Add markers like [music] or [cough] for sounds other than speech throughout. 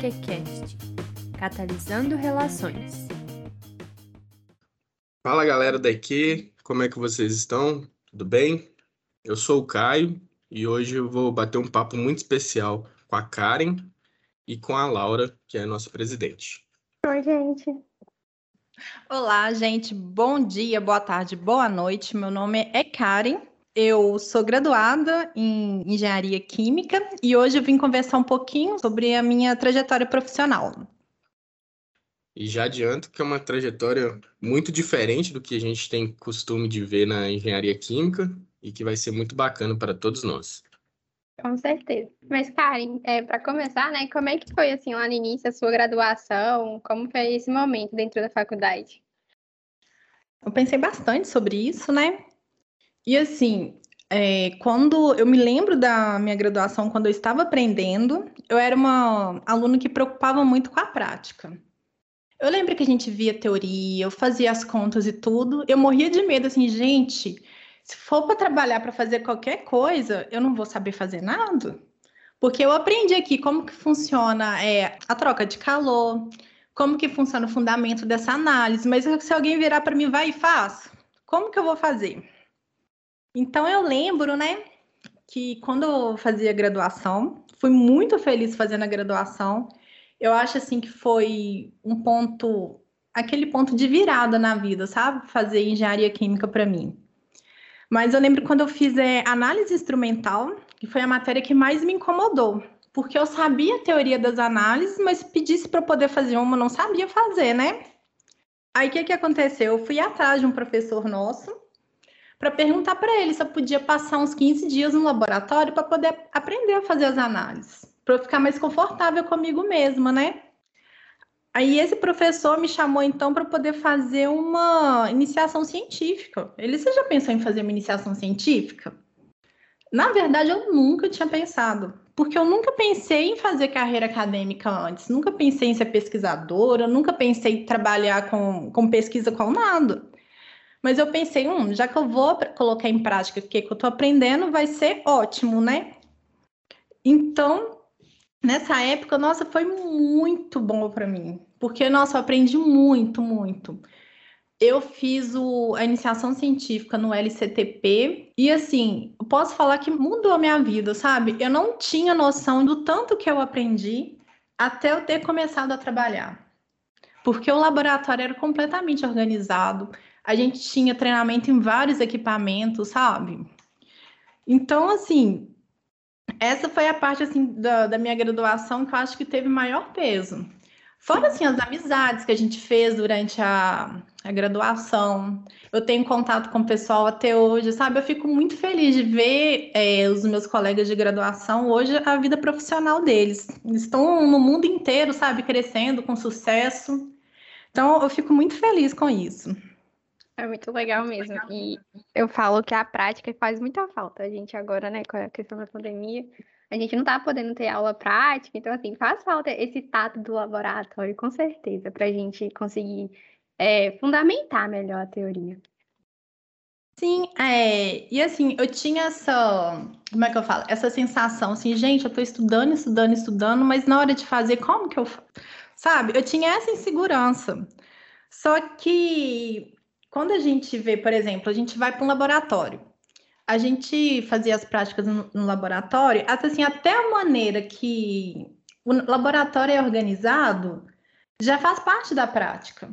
IQCast Catalisando Relações. Fala galera da IQ, como é que vocês estão? Tudo bem? Eu sou o Caio e hoje eu vou bater um papo muito especial com a Karen e com a Laura, que é a nossa presidente. Oi, gente. Olá, gente. Bom dia, boa tarde, boa noite. Meu nome é Karen. Eu sou graduada em engenharia química e hoje eu vim conversar um pouquinho sobre a minha trajetória profissional. E já adianto que é uma trajetória muito diferente do que a gente tem costume de ver na engenharia química e que vai ser muito bacana para todos nós. Com certeza. Mas, Karen, é, para começar, né, como é que foi assim lá no início a sua graduação? Como foi esse momento dentro da faculdade? Eu pensei bastante sobre isso, né? E assim, é, quando eu me lembro da minha graduação, quando eu estava aprendendo, eu era uma aluna que preocupava muito com a prática. Eu lembro que a gente via teoria, eu fazia as contas e tudo, eu morria de medo, assim, gente, se for para trabalhar para fazer qualquer coisa, eu não vou saber fazer nada. Porque eu aprendi aqui como que funciona é, a troca de calor, como que funciona o fundamento dessa análise, mas se alguém virar para mim, vai e faz, como que eu vou fazer? Então eu lembro, né, que quando eu fazia graduação, fui muito feliz fazendo a graduação. Eu acho assim que foi um ponto, aquele ponto de virada na vida, sabe? Fazer engenharia química para mim. Mas eu lembro quando eu fiz é, análise instrumental, que foi a matéria que mais me incomodou, porque eu sabia a teoria das análises, mas pedisse para poder fazer uma, não sabia fazer, né? Aí o que, que aconteceu? Eu fui atrás de um professor nosso para perguntar para ele se eu podia passar uns 15 dias no laboratório para poder aprender a fazer as análises, para eu ficar mais confortável comigo mesma, né? Aí esse professor me chamou então para poder fazer uma iniciação científica. Ele, você já pensou em fazer uma iniciação científica? Na verdade, eu nunca tinha pensado, porque eu nunca pensei em fazer carreira acadêmica antes, nunca pensei em ser pesquisadora, nunca pensei em trabalhar com, com pesquisa com nada. Mas eu pensei, hum, já que eu vou colocar em prática o que, eu estou aprendendo, vai ser ótimo, né? Então, Nessa época, nossa, foi muito bom para mim, porque nossa, eu aprendi muito, muito. Eu fiz o, a iniciação científica no LCTP e assim, posso falar que mudou a minha vida, sabe? Eu não tinha noção do tanto que eu aprendi até eu ter começado a trabalhar. Porque o laboratório era completamente organizado, a gente tinha treinamento em vários equipamentos, sabe? Então, assim, essa foi a parte assim da, da minha graduação que eu acho que teve maior peso. Fora assim as amizades que a gente fez durante a, a graduação, eu tenho contato com o pessoal até hoje, sabe? Eu fico muito feliz de ver é, os meus colegas de graduação hoje a vida profissional deles. Eles estão no mundo inteiro, sabe, crescendo com sucesso. Então eu fico muito feliz com isso. É muito legal mesmo. E eu falo que a prática faz muita falta. A gente agora, né, com a questão da pandemia, a gente não tá podendo ter aula prática, então, assim, faz falta esse tato do laboratório, com certeza, para a gente conseguir é, fundamentar melhor a teoria. Sim, é, e assim, eu tinha essa, como é que eu falo? Essa sensação, assim, gente, eu tô estudando, estudando, estudando, mas na hora de fazer, como que eu, sabe? Eu tinha essa insegurança. Só que quando a gente vê, por exemplo, a gente vai para um laboratório, a gente fazia as práticas no, no laboratório, até assim, até a maneira que o laboratório é organizado já faz parte da prática.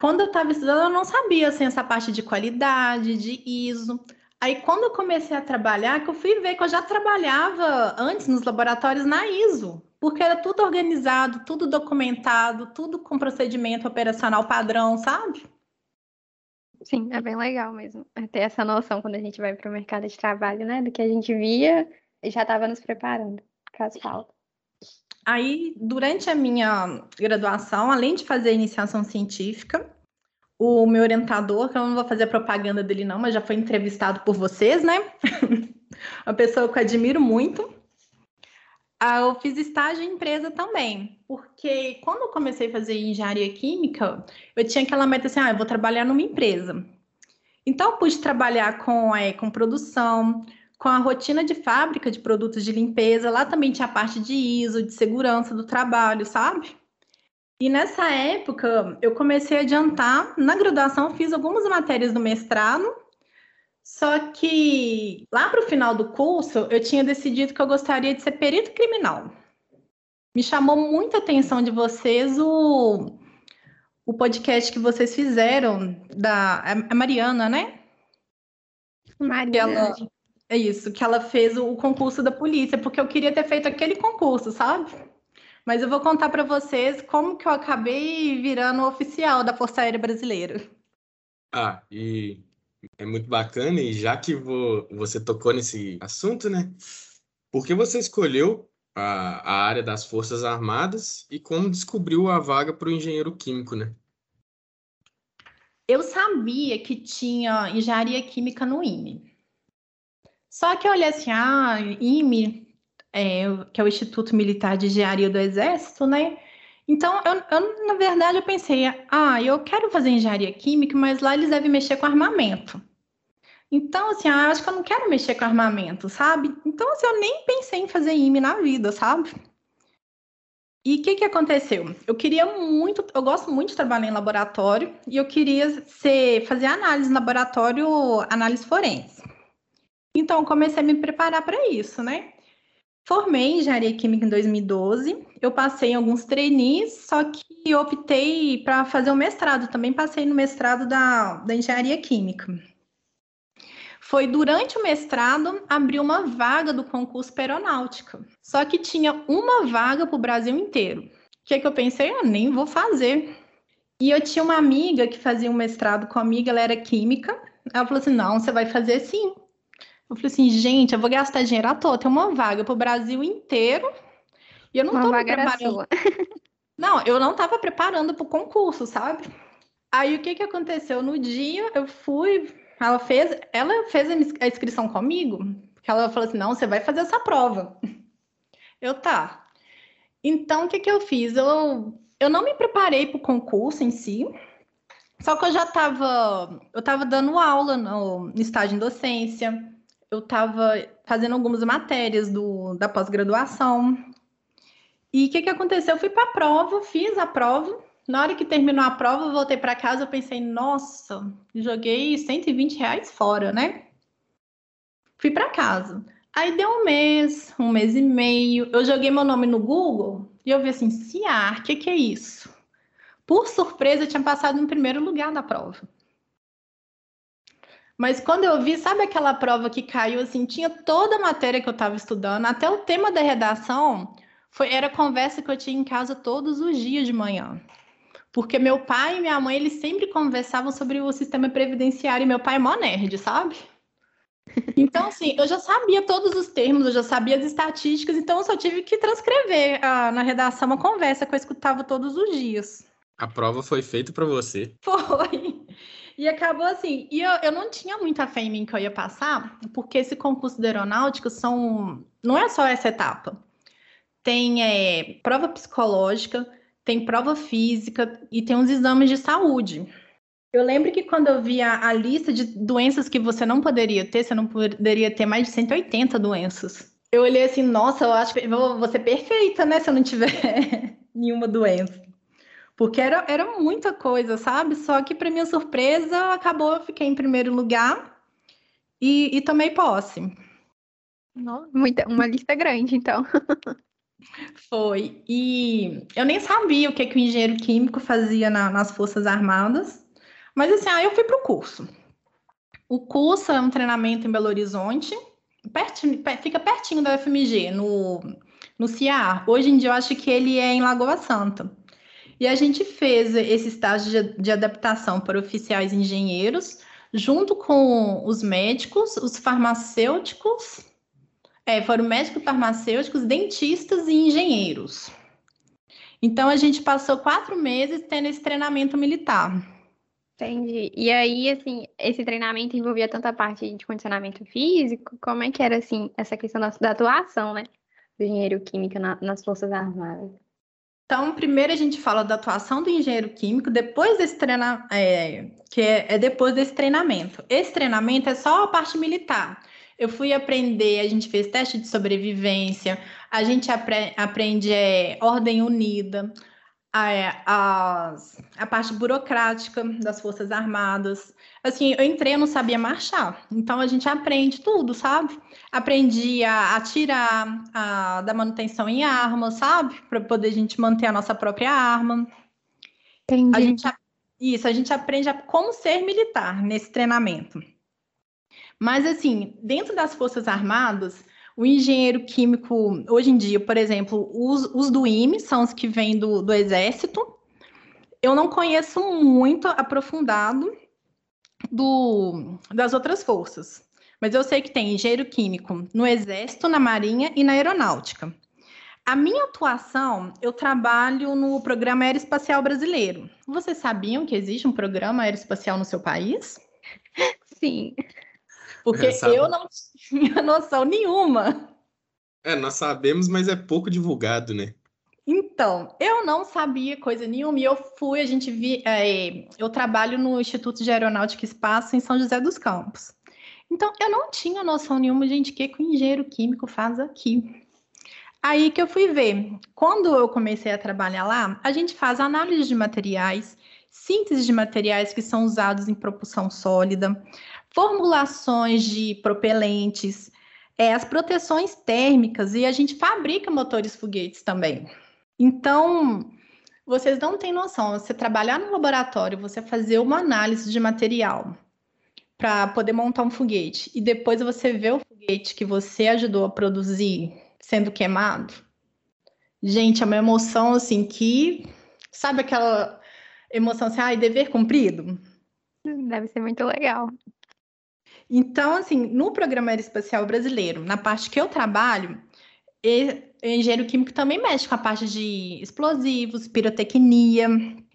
Quando eu estava estudando, eu não sabia assim, essa parte de qualidade, de ISO. Aí, quando eu comecei a trabalhar, que eu fui ver que eu já trabalhava antes nos laboratórios na ISO, porque era tudo organizado, tudo documentado, tudo com procedimento operacional padrão, sabe? Sim, é bem legal mesmo. É ter essa noção quando a gente vai para o mercado de trabalho, né? Do que a gente via e já estava nos preparando, caso falta. Aí, durante a minha graduação, além de fazer iniciação científica, o meu orientador, que eu não vou fazer propaganda dele não, mas já foi entrevistado por vocês, né? [laughs] Uma pessoa que eu admiro muito. Ah, eu fiz estágio em empresa também, porque quando eu comecei a fazer engenharia química, eu tinha aquela meta assim, ah, eu vou trabalhar numa empresa. Então, eu pude trabalhar com, é, com produção, com a rotina de fábrica de produtos de limpeza. Lá também tinha a parte de ISO, de segurança do trabalho, sabe? E nessa época, eu comecei a adiantar. Na graduação, fiz algumas matérias do mestrado. Só que lá para o final do curso, eu tinha decidido que eu gostaria de ser perito criminal. Me chamou muita atenção de vocês o, o podcast que vocês fizeram da a Mariana, né? Mariana. É isso, que ela fez o, o concurso da polícia, porque eu queria ter feito aquele concurso, sabe? Mas eu vou contar para vocês como que eu acabei virando oficial da Força Aérea Brasileira. Ah, e é muito bacana, e já que você tocou nesse assunto, né? Por que você escolheu a, a área das Forças Armadas e como descobriu a vaga para o engenheiro químico, né? Eu sabia que tinha engenharia química no IME. Só que eu olhei assim, ah, IME, é, que é o Instituto Militar de Engenharia do Exército, né? Então, eu, eu, na verdade, eu pensei, ah, eu quero fazer engenharia química, mas lá eles devem mexer com armamento. Então, assim, ah, acho que eu não quero mexer com armamento, sabe? Então, assim, eu nem pensei em fazer IME na vida, sabe? E o que, que aconteceu? Eu queria muito, eu gosto muito de trabalhar em laboratório e eu queria ser, fazer análise em laboratório, análise forense. Então, comecei a me preparar para isso, né? Formei engenharia química em 2012. Eu passei em alguns trainees, só que optei para fazer o mestrado. Também passei no mestrado da, da engenharia química. Foi durante o mestrado abriu uma vaga do concurso para aeronáutica. Só que tinha uma vaga para o Brasil inteiro. O que, é que eu pensei? Eu nem vou fazer. E eu tinha uma amiga que fazia um mestrado comigo, ela era química. Ela falou assim: não, você vai fazer sim. Eu falei assim, gente, eu vou gastar dinheiro à toa. Tem uma vaga para o Brasil inteiro. E eu não uma vaga preparando. [laughs] Não, eu não estava preparando para o concurso, sabe? Aí o que, que aconteceu? No dia eu fui, ela fez, ela fez a inscrição comigo, porque ela falou assim: não, você vai fazer essa prova. [laughs] Eu tá. Então, o que, que eu fiz? Eu, eu não me preparei para o concurso em si, só que eu já estava eu tava dando aula no, no estágio em docência, eu estava fazendo algumas matérias do, da pós-graduação. E o que, que aconteceu? Eu fui para a prova, fiz a prova. Na hora que terminou a prova, voltei para casa, eu pensei, nossa, joguei 120 reais fora, né? Fui para casa. Aí deu um mês, um mês e meio, eu joguei meu nome no Google e eu vi assim, CIAR, o que, que é isso? Por surpresa, eu tinha passado em primeiro lugar da prova. Mas quando eu vi, sabe aquela prova que caiu assim, tinha toda a matéria que eu estava estudando, até o tema da redação, foi era conversa que eu tinha em casa todos os dias de manhã. Porque meu pai e minha mãe, eles sempre conversavam sobre o sistema previdenciário, e meu pai é mó nerd, sabe? Então, assim, eu já sabia todos os termos, eu já sabia as estatísticas, então eu só tive que transcrever ah, na redação uma conversa que eu escutava todos os dias. A prova foi feita para você. Foi. E acabou assim. E eu, eu não tinha muita fé em mim que eu ia passar, porque esse concurso da aeronáutica são. Não é só essa etapa. Tem é, prova psicológica, tem prova física e tem uns exames de saúde. Eu lembro que quando eu vi a, lista de doenças que você não poderia ter, você não poderia ter mais de 180 doenças. Eu olhei assim, nossa, eu acho que vou ser perfeita, né, se eu não tiver [laughs] nenhuma doença. Porque era, era muita coisa, sabe? Só que, para minha surpresa, acabou, eu fiquei em primeiro lugar e, e tomei posse. muita, uma lista grande, então. [laughs] Foi. E eu nem sabia o que, que o engenheiro químico fazia na, nas Forças Armadas. Mas assim, aí eu fui para o curso. O curso é um treinamento em Belo Horizonte, pertinho, fica pertinho da UFMG, no, no CIAR. Hoje em dia eu acho que ele é em Lagoa Santa. E a gente fez esse estágio de, de adaptação para oficiais engenheiros, junto com os médicos, os farmacêuticos, é, foram médicos, farmacêuticos, dentistas e engenheiros. Então a gente passou quatro meses tendo esse treinamento militar. Entendi. E aí, assim, esse treinamento envolvia tanta parte de condicionamento físico, como é que era, assim, essa questão da, da atuação, né, do engenheiro químico na, nas Forças Armadas? Então, primeiro a gente fala da atuação do engenheiro químico, depois desse treinamento, é, que é, é, depois desse treinamento. Esse treinamento é só a parte militar. Eu fui aprender, a gente fez teste de sobrevivência, a gente apre aprende é, ordem unida, a, é, a, a parte burocrática das Forças Armadas. Assim, eu entrei, eu não sabia marchar. Então a gente aprende tudo, sabe? Aprendi a atirar, a dar manutenção em armas, sabe? Para poder a gente manter a nossa própria arma. Entendi. A gente, isso, a gente aprende a como ser militar nesse treinamento. Mas, assim, dentro das Forças Armadas, o engenheiro químico, hoje em dia, por exemplo, os, os do IME são os que vêm do, do Exército. Eu não conheço muito aprofundado do, das outras forças, mas eu sei que tem engenheiro químico no Exército, na Marinha e na Aeronáutica. A minha atuação, eu trabalho no Programa Aeroespacial Brasileiro. Vocês sabiam que existe um programa aeroespacial no seu país? [laughs] Sim. Porque É, eu não tinha noção nenhuma. É, nós sabemos, mas é pouco divulgado, né? Então, eu não sabia coisa nenhuma e eu fui, a gente vi, é, eu trabalho no Instituto de Aeronáutica e Espaço em São José dos Campos. Então, eu não tinha noção nenhuma, gente, que o engenheiro químico faz aqui. Aí que eu fui ver. Quando eu comecei a trabalhar lá, a gente faz análise de materiais, síntese de materiais que são usados em propulsão sólida, formulações de propelentes, é, as proteções térmicas e a gente fabrica motores foguetes também. Então, vocês não têm noção, você trabalhar no laboratório, você fazer uma análise de material para poder montar um foguete e depois você ver o foguete que você ajudou a produzir sendo queimado. Gente, é uma emoção assim que sabe aquela emoção assim, ai, dever cumprido? Deve ser muito legal. Então, assim, no Programa Aeroespacial Brasileiro, na parte que eu trabalho, e- engenheiro químico também mexe com a parte de explosivos, pirotecnia.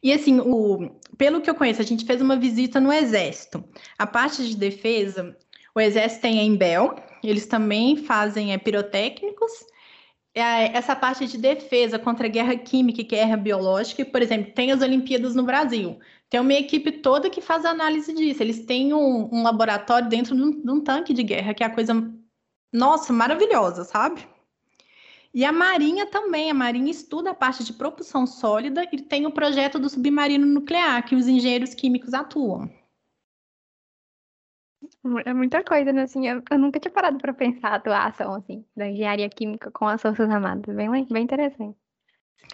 E assim, o, pelo que eu conheço, a gente fez uma visita no Exército. A parte de defesa, o Exército tem a Embel, eles também fazem é, pirotécnicos. Essa parte de defesa contra a guerra química e guerra biológica, por exemplo, tem as Olimpíadas no Brasil. Tem uma equipe toda que faz análise disso. Eles têm um, um laboratório dentro de um, de um tanque de guerra, que é a coisa, nossa, maravilhosa, sabe? E a Marinha também. A Marinha estuda a parte de propulsão sólida e tem o projeto do submarino nuclear, que os engenheiros químicos atuam. É muita coisa, né? Assim, eu, eu nunca tinha parado para pensar a atuação assim, da engenharia química com as Forças Armadas. Bem, bem interessante.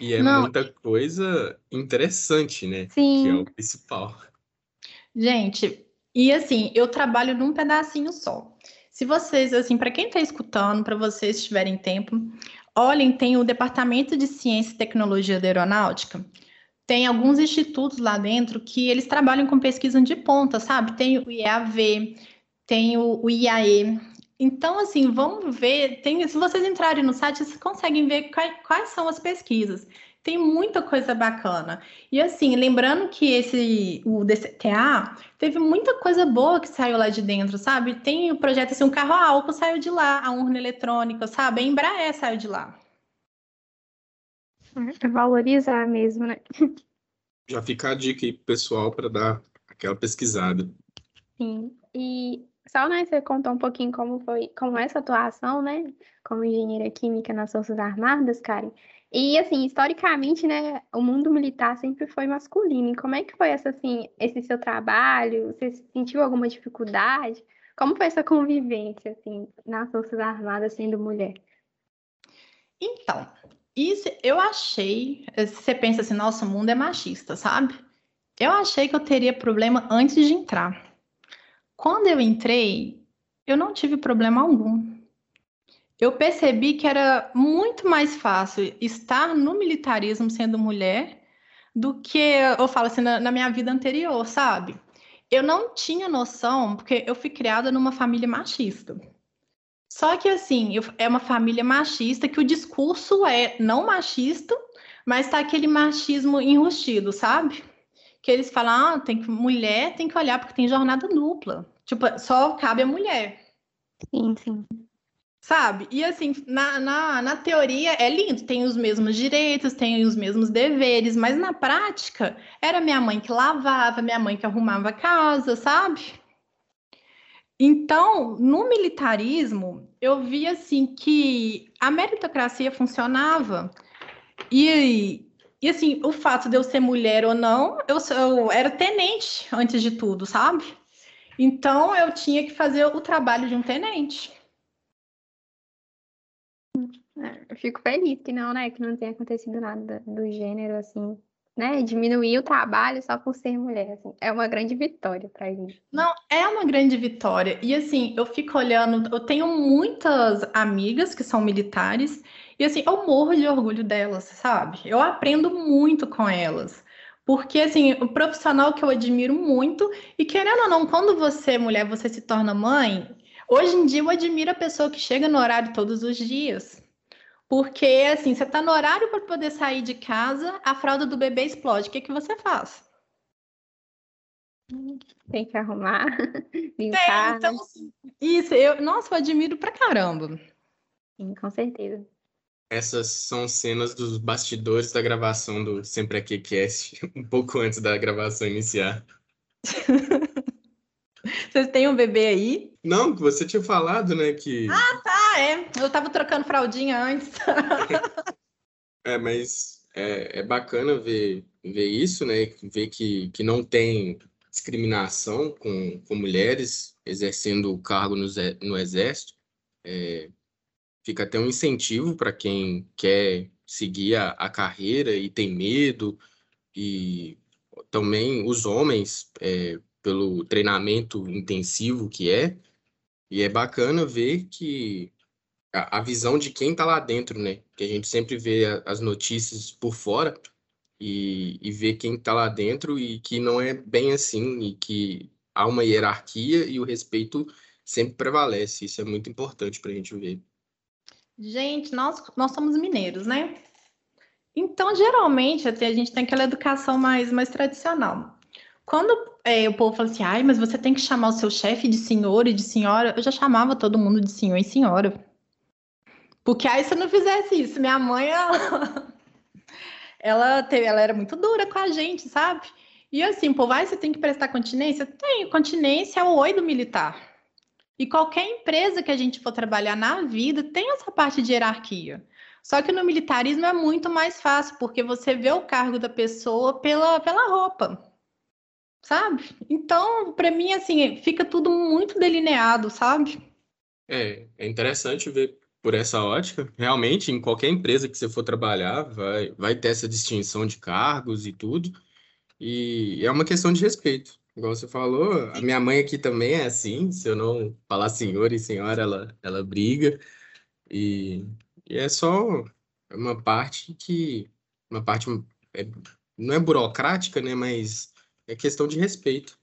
E é Não. muita coisa interessante, né? Que é Sim, o principal. Gente, e assim, eu trabalho num pedacinho só. Se vocês, assim, para quem está escutando, para vocês tiverem tempo, olhem, tem o Departamento de Ciência e Tecnologia da Aeronáutica. Tem alguns institutos lá dentro que eles trabalham com pesquisa de ponta, sabe? Tem o IAV, tem o, o IAE. Então, assim, vamos ver. Tem, se vocês entrarem no site, vocês conseguem ver quais, quais são as pesquisas. Tem muita coisa bacana. E assim, lembrando que esse o DCTA teve muita coisa boa que saiu lá de dentro, sabe? Tem o projeto assim, um carro a álcool saiu de lá, a urna eletrônica, sabe? A Embraer saiu de lá. é valorizar mesmo, né? Já fica a dica aí pro pessoal para dar aquela pesquisada. Sim. E só, né, você contou um pouquinho como foi, como é essa atuação, né, como engenheira química nas Forças Armadas, Karen. E assim, historicamente, né, o mundo militar sempre foi masculino. E como é que foi essa, assim, esse seu trabalho? Você sentiu alguma dificuldade? Como foi essa convivência, assim, nas Forças Armadas sendo mulher? Então, isso eu achei. Você pensa assim, nossa, o mundo é machista, sabe? Eu achei que eu teria problema antes de entrar. Quando eu entrei, eu não tive problema algum. Eu percebi que era muito mais fácil estar no militarismo sendo mulher do que eu falo assim na, na minha vida anterior, sabe? Eu não tinha noção, porque eu fui criada numa família machista. Só que assim, eu- é uma família machista que o discurso é não machista, mas tá aquele machismo enrustido, sabe? Que eles falam, ah, tem que, mulher tem que olhar porque tem jornada dupla. Tipo, só cabe a mulher. Sim, sim. Sabe? E assim, na, na, na teoria é lindo, tem os mesmos direitos, tem os mesmos deveres, mas na prática era minha mãe que lavava, minha mãe que arrumava a casa, sabe? Então, no militarismo, eu vi assim que a meritocracia funcionava. E, e assim, o fato de eu ser mulher ou não, eu, eu era tenente antes de tudo, sabe? Então eu tinha que fazer o trabalho de um tenente. É, eu fico feliz que não, né? Que não tenha acontecido nada do gênero, assim, né? Diminuir o trabalho só por ser mulher, assim. É uma grande vitória pra gente. Não, é uma grande vitória. E assim, eu fico olhando, eu tenho muitas amigas que são militares, e assim, eu morro de orgulho delas, sabe? Eu aprendo muito com elas. Porque, assim, o profissional que eu admiro muito, e querendo ou não, quando você, mulher, você se torna mãe, hoje em dia eu admiro a pessoa que chega no horário todos os dias. Porque, assim, você está no horário para poder sair de casa, a fralda do bebê explode. O que, que você faz? Tem que arrumar, [laughs] limpar. Tem, então, isso, eu, nossa, eu admiro pra caramba. Sim, com certeza. Essas são cenas dos bastidores da gravação do Sempre Aqui Cast, [laughs] um pouco antes da gravação iniciar. [laughs] Vocês têm um bebê aí? Não, você tinha falado, né, que... Ah, tá, é. Eu tava trocando fraldinha antes. [laughs] é, mas é, é bacana ver, ver isso, né, ver que, que não tem discriminação com, com mulheres exercendo o cargo no, no exército. É, fica até um incentivo para quem quer seguir a, a, carreira e tem medo, e também os homens, é, pelo treinamento intensivo que é, e é bacana ver que a, a visão de quem está lá dentro, né? Que a gente sempre vê a, as notícias por fora e, e vê quem está lá dentro e que não é bem assim, e que há uma hierarquia e o respeito sempre prevalece. Isso é muito importante para a gente ver. Gente, nós, nós somos mineiros, né? Então, geralmente, até a gente tem aquela educação mais, mais tradicional. Quando é, o povo fala assim, ai, mas você tem que chamar o seu chefe de senhor e de senhora, eu já chamava todo mundo de senhor e senhora. Porque aí se eu não fizesse isso, minha mãe, ela, [laughs] ela, teve, ela era muito dura com a gente, sabe? E assim, o povo, ai, você tem que prestar continência? Tem, continência é o oi do militar. E qualquer empresa que a gente for trabalhar na vida tem essa parte de hierarquia. Só que no militarismo é muito mais fácil, porque você vê o cargo da pessoa pela, pela roupa. Sabe? Então, para mim, assim, fica tudo muito delineado, sabe? É, é interessante ver por essa ótica. Realmente, em qualquer empresa que você for trabalhar, vai, vai ter essa distinção de cargos e tudo. E é uma questão de respeito. Igual você falou, a minha mãe aqui também é assim, se eu não falar senhor e senhora, ela, ela briga. E, e é só uma parte que, uma parte, é, não é burocrática, né, mas é questão de respeito.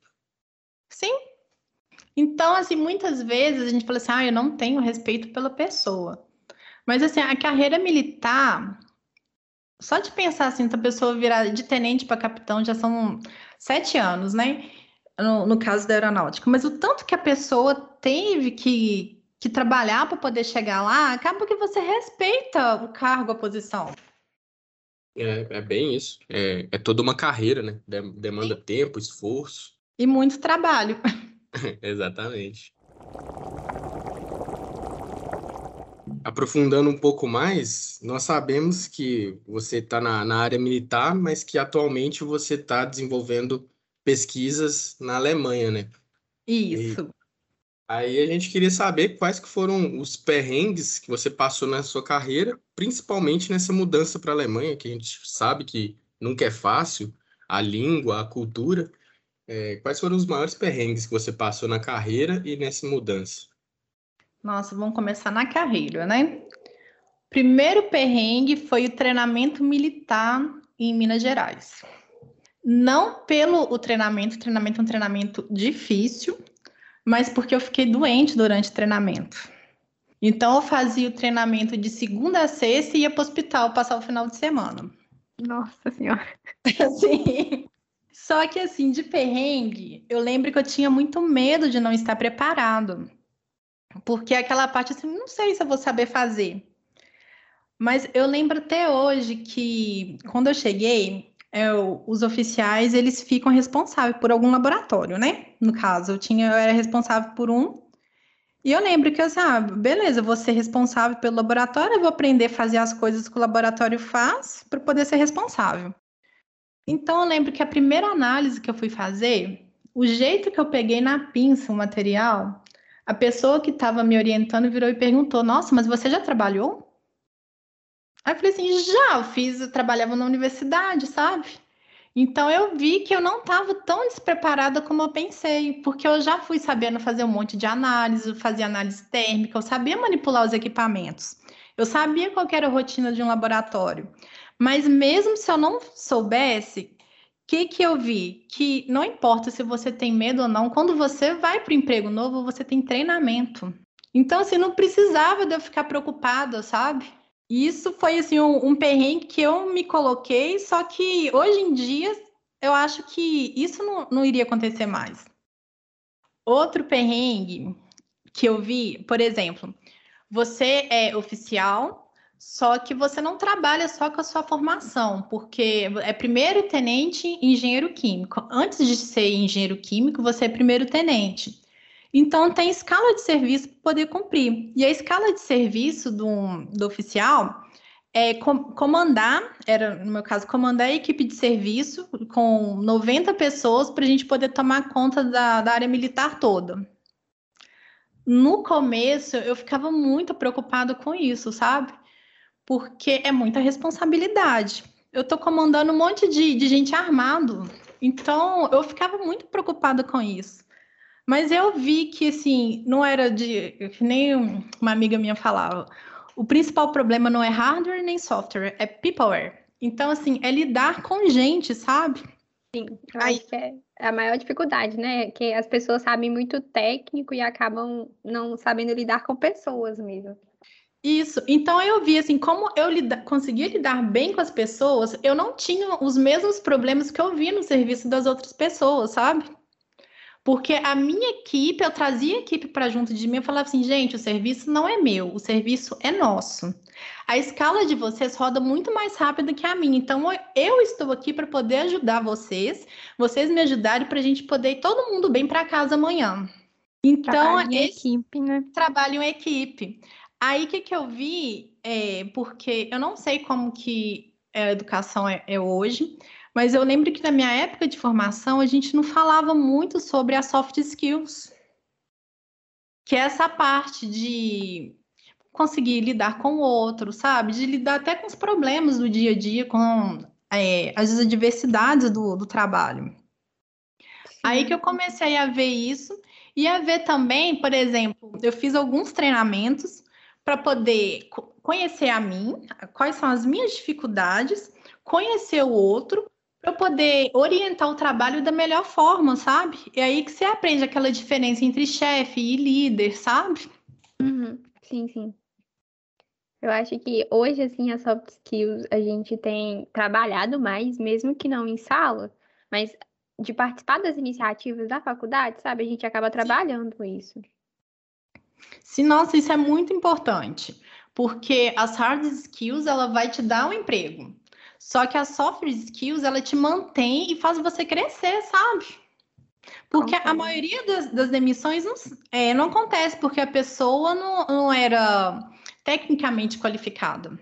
Sim. Então, assim, muitas vezes a gente fala assim, ah, eu não tenho respeito pela pessoa. Mas, assim, a carreira militar, só de pensar assim, se a pessoa virar de tenente para capitão, já são sete anos, né? No, no caso da aeronáutica, mas o tanto que a pessoa teve que, que trabalhar para poder chegar lá, acaba que você respeita o cargo, a posição. É, é bem isso. É, é toda uma carreira, né? Demanda Sim. tempo, esforço. E muito trabalho. [laughs] Exatamente. Aprofundando um pouco mais, nós sabemos que você está na, na área militar, mas que atualmente você está desenvolvendo pesquisas na Alemanha, né? Isso. E aí a gente queria saber quais que foram os perrengues que você passou na sua carreira, principalmente nessa mudança para a Alemanha, que a gente sabe que nunca é fácil, a língua, a cultura. É, quais foram os maiores perrengues que você passou na carreira e nessa mudança? Nossa, vamos começar na carreira, né? Primeiro perrengue foi o treinamento militar em Minas Gerais. Não pelo o treinamento, o treinamento é um treinamento difícil, mas porque eu fiquei doente durante o treinamento. Então eu fazia o treinamento de segunda a sexta e ia para o hospital passar o final de semana. Nossa senhora. [laughs] Sim. Só que assim, de perrengue, eu lembro que eu tinha muito medo de não estar preparado. Porque aquela parte assim, não sei se eu vou saber fazer. Mas eu lembro até hoje que quando eu cheguei, é, os oficiais eles ficam responsáveis por algum laboratório, né? No caso, eu tinha, eu era responsável por um E eu lembro que eu assim, ah, beleza, vou ser responsável pelo laboratório, eu vou aprender a fazer as coisas que o laboratório faz para poder ser responsável. Então eu lembro que a primeira análise que eu fui fazer, o jeito que eu peguei na pinça o material, a pessoa que estava me orientando virou e perguntou: Nossa, mas você já trabalhou? Aí eu falei assim: Já, eu fiz, eu trabalhava na universidade, sabe? Então eu vi que eu não estava tão despreparada como eu pensei, porque eu já fui sabendo fazer um monte de análise, fazer análise térmica, eu sabia manipular os equipamentos, eu sabia qual era a rotina de um laboratório. Mas mesmo se eu não soubesse, o que, que eu vi? Que não importa se você tem medo ou não, quando você vai para o emprego novo, você tem treinamento. Então, assim, não precisava de eu ficar preocupada, sabe? Isso foi assim um, um perrengue que eu me coloquei, só que hoje em dia eu acho que isso não, não iria acontecer mais. Outro perrengue que eu vi, por exemplo, você é oficial, só que você não trabalha só com a sua formação, porque é primeiro tenente engenheiro químico. Antes de ser engenheiro químico, você é primeiro tenente. Então, tem escala de serviço para poder cumprir. E a escala de serviço do, do oficial é com, comandar, era, no meu caso, comandar a equipe de serviço com 90 pessoas para a gente poder tomar conta da, da área militar toda. No começo, eu ficava muito preocupada com isso, sabe? Porque é muita responsabilidade. Eu estou comandando um monte de, de gente armado. Então, eu ficava muito preocupada com isso. Mas eu vi que, assim, não era de. Que nem uma amiga minha falava. O principal problema não é hardware nem software, é peopleware. Então, assim, é lidar com gente, sabe? Sim, eu Aí... acho que é a maior dificuldade, né? Que as pessoas sabem muito técnico e acabam não sabendo lidar com pessoas mesmo. Isso. Então eu vi assim, como eu lida conseguia lidar bem com as pessoas, eu não tinha os mesmos problemas que eu vi no serviço das outras pessoas, sabe? Porque a minha equipe, eu trazia a equipe para junto de mim, eu falava assim, gente, o serviço não é meu, o serviço é nosso. A escala de vocês roda muito mais rápido que a minha, então eu estou aqui para poder ajudar vocês, vocês me ajudarem para a gente poder ir todo mundo bem para casa amanhã. Então, trabalho em equipe, né? Trabalho em equipe. Aí o que, que eu vi, é, porque eu não sei como que a educação é, é hoje, mas eu lembro que na minha época de formação a gente não falava muito sobre as soft skills, que é essa parte de conseguir lidar com o outro, sabe? De lidar até com os problemas do dia a dia, com é, as adversidades do, do trabalho. Sim. Aí que eu comecei a ver isso e a ver também, por exemplo, eu fiz alguns treinamentos para poder conhecer a mim, quais são as minhas dificuldades, conhecer o outro para poder orientar o trabalho da melhor forma, sabe? E aí que você aprende aquela diferença entre chefe e líder, sabe? Uhum. Sim, sim. Eu acho que hoje, assim, as soft skills a gente tem trabalhado mais, mesmo que não em sala, mas de participar das iniciativas da faculdade, sabe? A gente acaba trabalhando com isso. Sim, nossa, isso é muito importante, porque as hard skills, ela vai te dar um emprego. Só que a soft skills, ela te mantém e faz você crescer, sabe? Porque a maioria das, das demissões não, é, não, acontece porque a pessoa não, não era tecnicamente qualificada.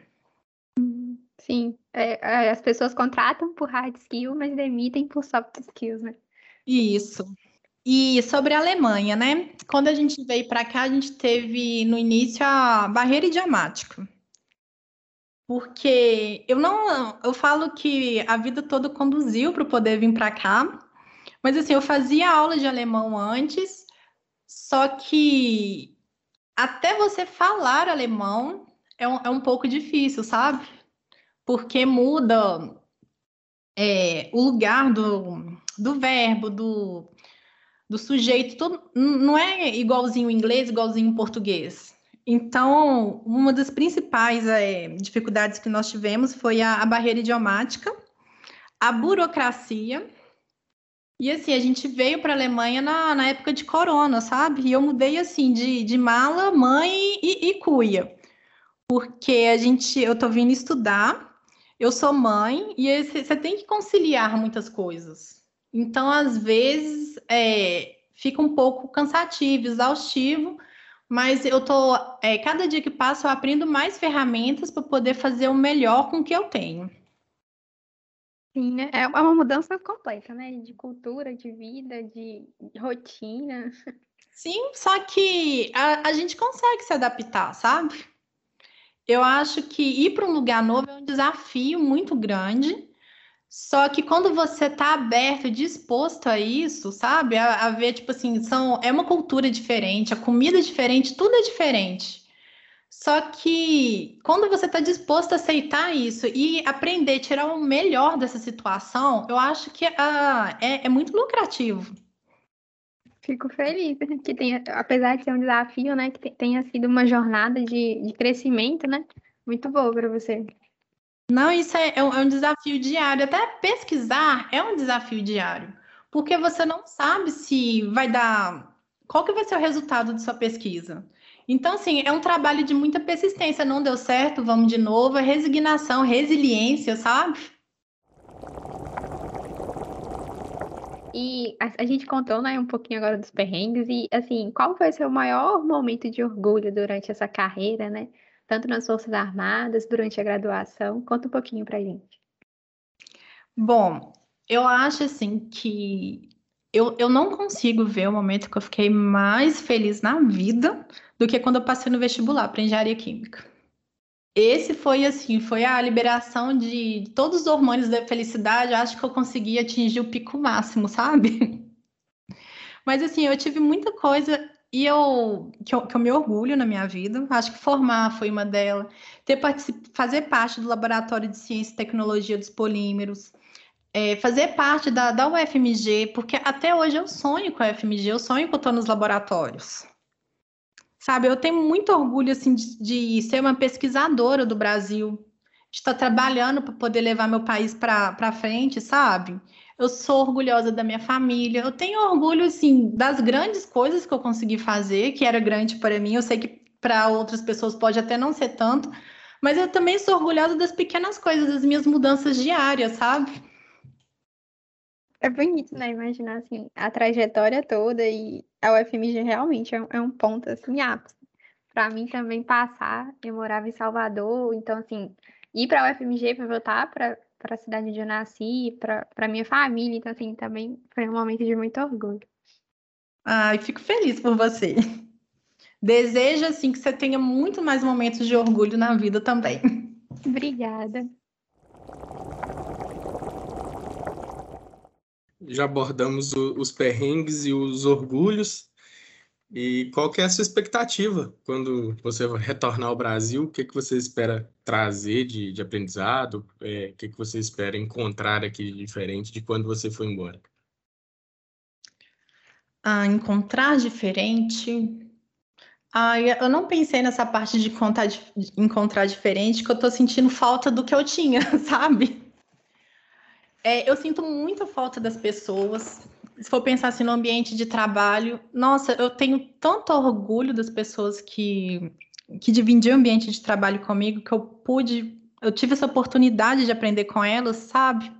Sim, é, é, as pessoas contratam por hard skill, mas demitem por soft skills, né? Isso. E sobre a Alemanha, né? Quando a gente veio para cá, a gente teve no início a barreira idiomática. Porque eu não, eu falo que a vida toda conduziu para poder vir para cá, mas assim, eu fazia aula de alemão antes, só que até você falar alemão é um, é um pouco difícil, sabe? Porque muda é, o lugar do, do verbo, do, do sujeito, tudo, não é igualzinho em inglês, igualzinho em português. Então, uma das principais é, dificuldades que nós tivemos foi a, a, barreira idiomática, a burocracia. E assim, a gente veio para a Alemanha na, na, época de corona, sabe? E eu mudei assim de, de mala, mãe e, e cuia. Porque a gente, eu tô vindo estudar, eu sou mãe, e você tem que conciliar muitas coisas. Então, às vezes, é, fica um pouco cansativo, exaustivo, Mas eu tô, é, cada dia que passa, eu aprendo mais ferramentas para poder fazer o melhor com o que eu tenho. Sim, né? É uma mudança completa, né? De cultura, de vida, de rotina. Sim, só que a, a gente consegue se adaptar, sabe? Eu acho que ir para um lugar novo é um desafio muito grande. Só que quando você está aberto, disposto a isso, sabe? A, a, ver, tipo assim, são, é uma cultura diferente, a comida é diferente, tudo é diferente. Só que quando você está disposto a aceitar isso e aprender, tirar o melhor dessa situação, eu acho que uh, é, é muito lucrativo. Fico feliz [laughs] que tenha, apesar de ser um desafio, né, que tenha sido uma jornada de, de crescimento, né, muito boa para você. Não, isso é, é, um, é um desafio diário. Até pesquisar é um desafio diário, porque você não sabe se vai dar. Qual que vai ser o resultado de sua pesquisa? Então, assim, é um trabalho de muita persistência. Não deu certo, vamos de novo. É resignação, resiliência, sabe? E a, a, gente contou, né, um pouquinho agora dos perrengues e, assim, qual foi o seu maior momento de orgulho durante essa carreira, né? Tanto nas Forças Armadas, durante a graduação. Conta um pouquinho pra gente. Bom, eu acho, assim, que eu, eu não consigo ver o momento que eu fiquei mais feliz na vida do que quando eu passei no vestibular para engenharia química. Esse foi assim, foi a liberação de todos os hormônios da felicidade. Eu acho que eu consegui atingir o pico máximo, sabe? [laughs] Mas assim, eu tive muita coisa e eu que, eu que, eu me orgulho na minha vida. Acho que formar foi uma delas. Ter fazer parte do laboratório de ciência e tecnologia dos polímeros. É, fazer parte da, da UFMG, porque até hoje eu sonho com a UFMG, eu sonho que estou nos laboratórios. Sabe, eu tenho muito orgulho assim de, de ser uma pesquisadora do Brasil, de estar trabalhando para poder levar meu país para frente, sabe? Eu sou orgulhosa da minha família. Eu tenho orgulho assim das grandes coisas que eu consegui fazer, que era grande para mim. Eu sei que para outras pessoas pode até não ser tanto, mas eu também sou orgulhosa das pequenas coisas, das minhas mudanças diárias, sabe? É bonito, né? Imaginar assim, a trajetória toda e a UFMG realmente é um, é um ponto assim ápice. Para mim também passar, eu morava em Salvador, então assim, ir para a UFMG para voltar para para a cidade onde eu nasci, para minha família, então assim, também foi um momento de muito orgulho. Ai, fico feliz por você. Desejo assim que você tenha muito mais momentos de orgulho na vida também. Obrigada. já abordamos o, os perrengues e os orgulhos. E qual que é a sua expectativa quando você retornar ao Brasil? O que, que você espera trazer de, de aprendizado? É, o que, que você espera encontrar aqui diferente de quando você foi embora? Ah, encontrar diferente. Ah, eu não pensei nessa parte de encontrar, de encontrar diferente, que eu tô sentindo falta do que eu tinha, [laughs] sabe? É, eu sinto muita falta das pessoas. Se for pensar assim no ambiente de trabalho, nossa, eu tenho tanto orgulho das pessoas que, que dividiam o ambiente de trabalho comigo, que eu pude, eu tive essa oportunidade de aprender com elas, sabe?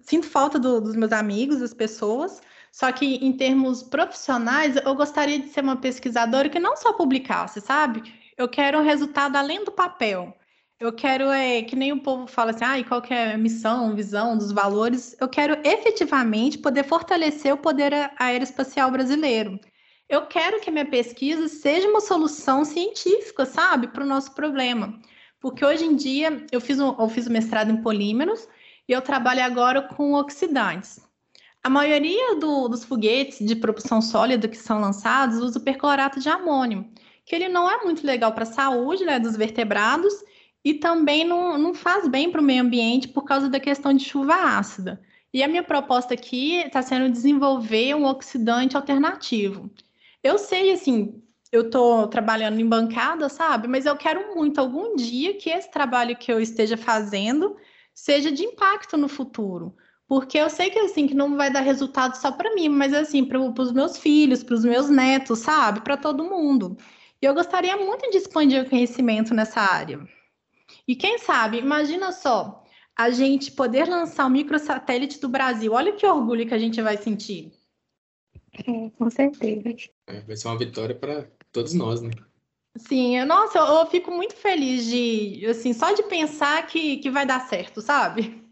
Sinto falta do, dos meus amigos, das pessoas, só que em termos profissionais, eu gostaria de ser uma pesquisadora que não só publicasse, sabe? Eu quero um resultado além do papel. Eu quero, é, que nem o povo fala assim, ah, qual que é a missão, visão dos valores. Eu quero efetivamente poder fortalecer o poder aeroespacial brasileiro. Eu quero que a minha pesquisa seja uma solução científica, sabe, para o nosso problema. Porque hoje em dia eu fiz, um, eu fiz um mestrado em polímeros e eu trabalho agora com oxidantes. A maioria do, dos foguetes de propulsão sólida que são lançados usa o perclorato de amônio, que ele não é muito legal para a saúde né, dos vertebrados e também não, não faz bem para o meio ambiente por causa da questão de chuva ácida. E a minha proposta aqui está sendo desenvolver um oxidante alternativo. Eu sei, assim, eu estou trabalhando em bancada, sabe? Mas eu quero muito algum dia que esse trabalho que eu esteja fazendo seja de impacto no futuro. Porque eu sei que assim que não vai dar resultado só para mim, mas assim para os meus filhos, para os meus netos, sabe? Para todo mundo. E eu gostaria muito de expandir o conhecimento nessa área. E quem sabe, imagina só, a gente poder lançar o microsatélite do Brasil. Olha que orgulho que a gente vai sentir. É, com certeza. É, vai ser uma vitória para todos nós, né? Sim, nossa, eu, eu, fico muito feliz de, assim, só de pensar que, que vai dar certo, sabe?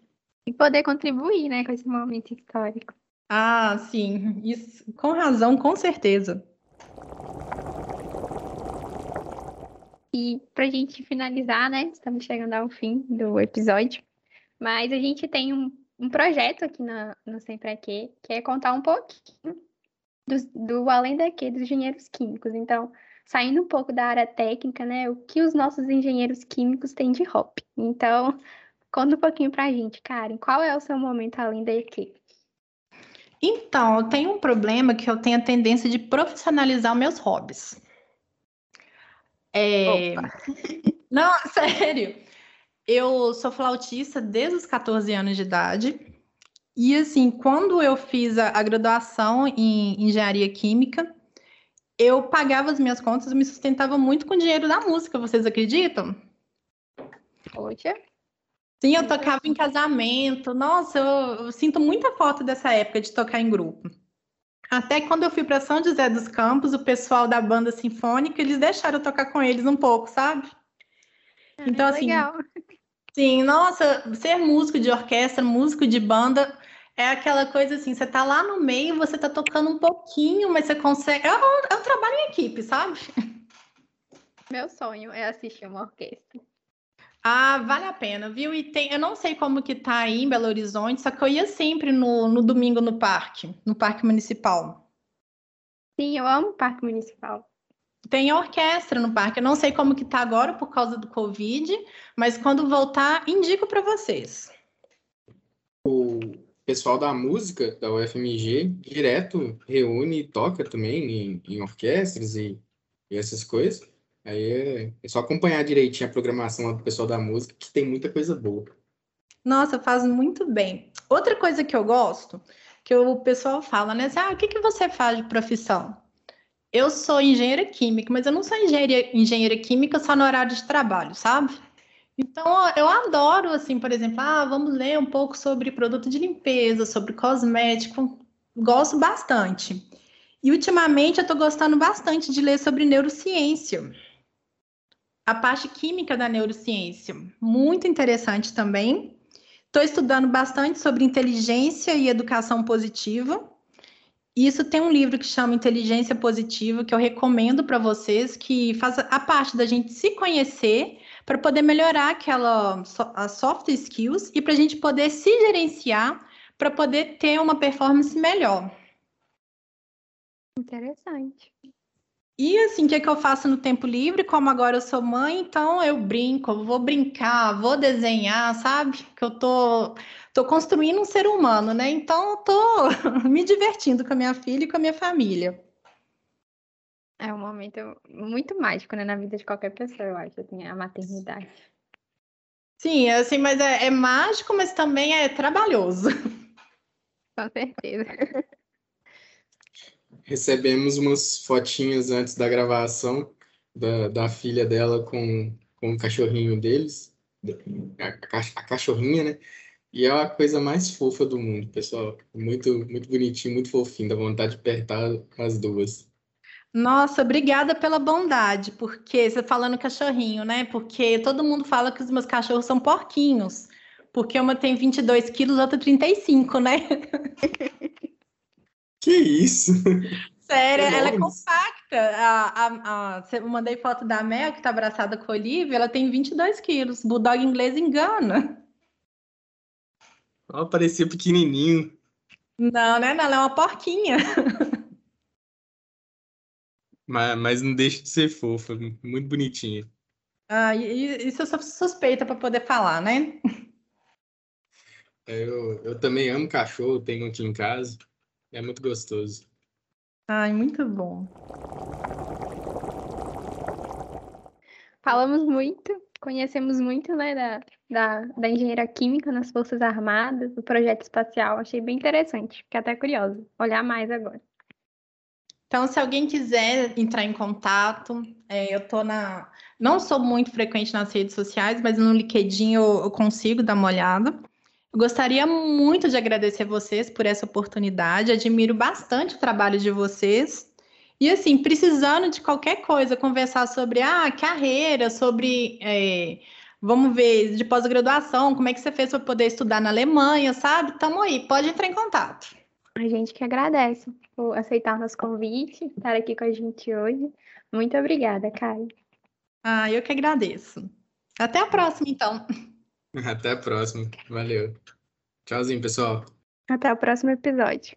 E poder contribuir, né, com esse momento histórico. Ah, sim, isso, com razão, com certeza. E para a gente finalizar, né, estamos chegando ao fim do episódio, mas a gente tem um, um projeto aqui no Sempre Aqui, que é contar um pouquinho do, do além daqui dos engenheiros químicos. Então, saindo um pouco da área técnica, né, o que os nossos engenheiros químicos têm de hobby. Então, conta um pouquinho para a gente, Karen, qual é o seu momento além daqui? Então, eu tenho um problema que eu tenho a tendência de profissionalizar meus hobbies. É... [laughs] Não, sério. Eu sou flautista desde os 14 anos de idade. E assim, quando eu fiz a, a graduação em engenharia química, eu pagava as minhas contas e me sustentava muito com o dinheiro da música, vocês acreditam? Poxa. Sim, eu tocava em casamento. Nossa, eu, eu, sinto muita falta dessa época de tocar em grupo. Até quando eu fui para São José dos Campos, o pessoal da banda sinfônica, eles deixaram eu tocar com eles um pouco, sabe? Ah, então, assim. Legal. Sim, nossa, ser músico de orquestra, músico de banda, é aquela coisa assim, você tá lá no meio, você tá tocando um pouquinho, mas você consegue. É um, é um trabalho em equipe, sabe? Meu sonho é assistir uma orquestra. Ah, vale a pena, viu? E tem, eu não sei como que tá aí em Belo Horizonte, só que eu ia sempre no, no domingo no parque, no parque municipal. Sim, eu amo o parque municipal. Tem orquestra no parque. Eu não sei como que tá agora por causa do Covid, mas quando voltar, indico para vocês. O pessoal da música da UFMG direto reúne e toca também em, em orquestras e, e essas coisas. Aí é, é só acompanhar direitinho a programação do pessoal da música, que tem muita coisa boa. Nossa, faz muito bem. Outra coisa que eu gosto, que o pessoal fala, né? Assim, ah, o que, que você faz de profissão? Eu sou engenheira química, mas eu não sou engenheira, engenheira química só no horário de trabalho, sabe? Então, eu adoro, assim, por exemplo, ah, vamos ler um pouco sobre produto de limpeza, sobre cosmético. Gosto bastante. E ultimamente eu estou gostando bastante de ler sobre neurociência a parte química da neurociência, muito interessante também. Estou estudando bastante sobre inteligência e educação positiva. Isso tem um livro que chama Inteligência Positiva, que eu recomendo para vocês, que faz a parte da gente se conhecer para poder melhorar aquela as soft skills e para a gente poder se gerenciar para poder ter uma performance melhor. Interessante. E assim, o que, é que eu faço no tempo livre? Como agora eu sou mãe, então eu brinco, vou brincar, vou desenhar, sabe? Que eu tô, tô construindo um ser humano, né? Então eu tô [laughs] me divertindo com a minha filha e com a minha família. É um momento muito mágico, né, na vida de qualquer pessoa, eu acho, assim, a maternidade. Sim, assim, mas é, é mágico, mas também é trabalhoso. Com certeza. [laughs] recebemos umas fotinhas antes da gravação da, da filha dela com, com o cachorrinho deles, a, a, cachorrinha, né? E é a coisa mais fofa do mundo, pessoal. Muito, muito bonitinho, muito fofinho, dá vontade de apertar as duas. Nossa, obrigada pela bondade, porque você falando cachorrinho, né? Porque todo mundo fala que os meus cachorros são porquinhos, porque uma tem 22 quilos, outra 35, né? [laughs] Que isso? Sério, ela é compacta. A, a, a, eu mandei foto da Mel, que tá abraçada com a Olivia, ela tem 22 quilos. Bulldog inglês engana. Ela parecia pequenininho. Não, né? Não, ela é uma porquinha. [laughs] Mas, mas não deixa de ser fofa, muito bonitinha. Ah, isso eu sou suspeita para poder falar, né? É, eu, eu também amo cachorro, tenho aqui em casa. É muito gostoso. Ai, muito bom. Falamos muito, conhecemos muito, né, da, da, da engenharia química nas Forças Armadas, do projeto espacial. Achei bem interessante, fiquei até curiosa. Olhar mais agora. Então, se alguém quiser entrar em contato, é, eu tô na. Não sou muito frequente nas redes sociais, mas no LinkedIn eu, eu consigo dar uma olhada. Gostaria muito de agradecer vocês por essa oportunidade. Admiro bastante o trabalho de vocês E assim, precisando de qualquer coisa, conversar sobre ah, carreira, sobre é, vamos ver de pós-graduação, como é que você fez para poder estudar na Alemanha, sabe? Tamo aí, pode entrar em contato. A gente que agradece por aceitar nosso convite, estar aqui com a gente hoje. Muito obrigada, Caio. Ah, eu que agradeço. Até a próxima, então. Até a próxima. Valeu. Tchauzinho, pessoal. Até o próximo episódio.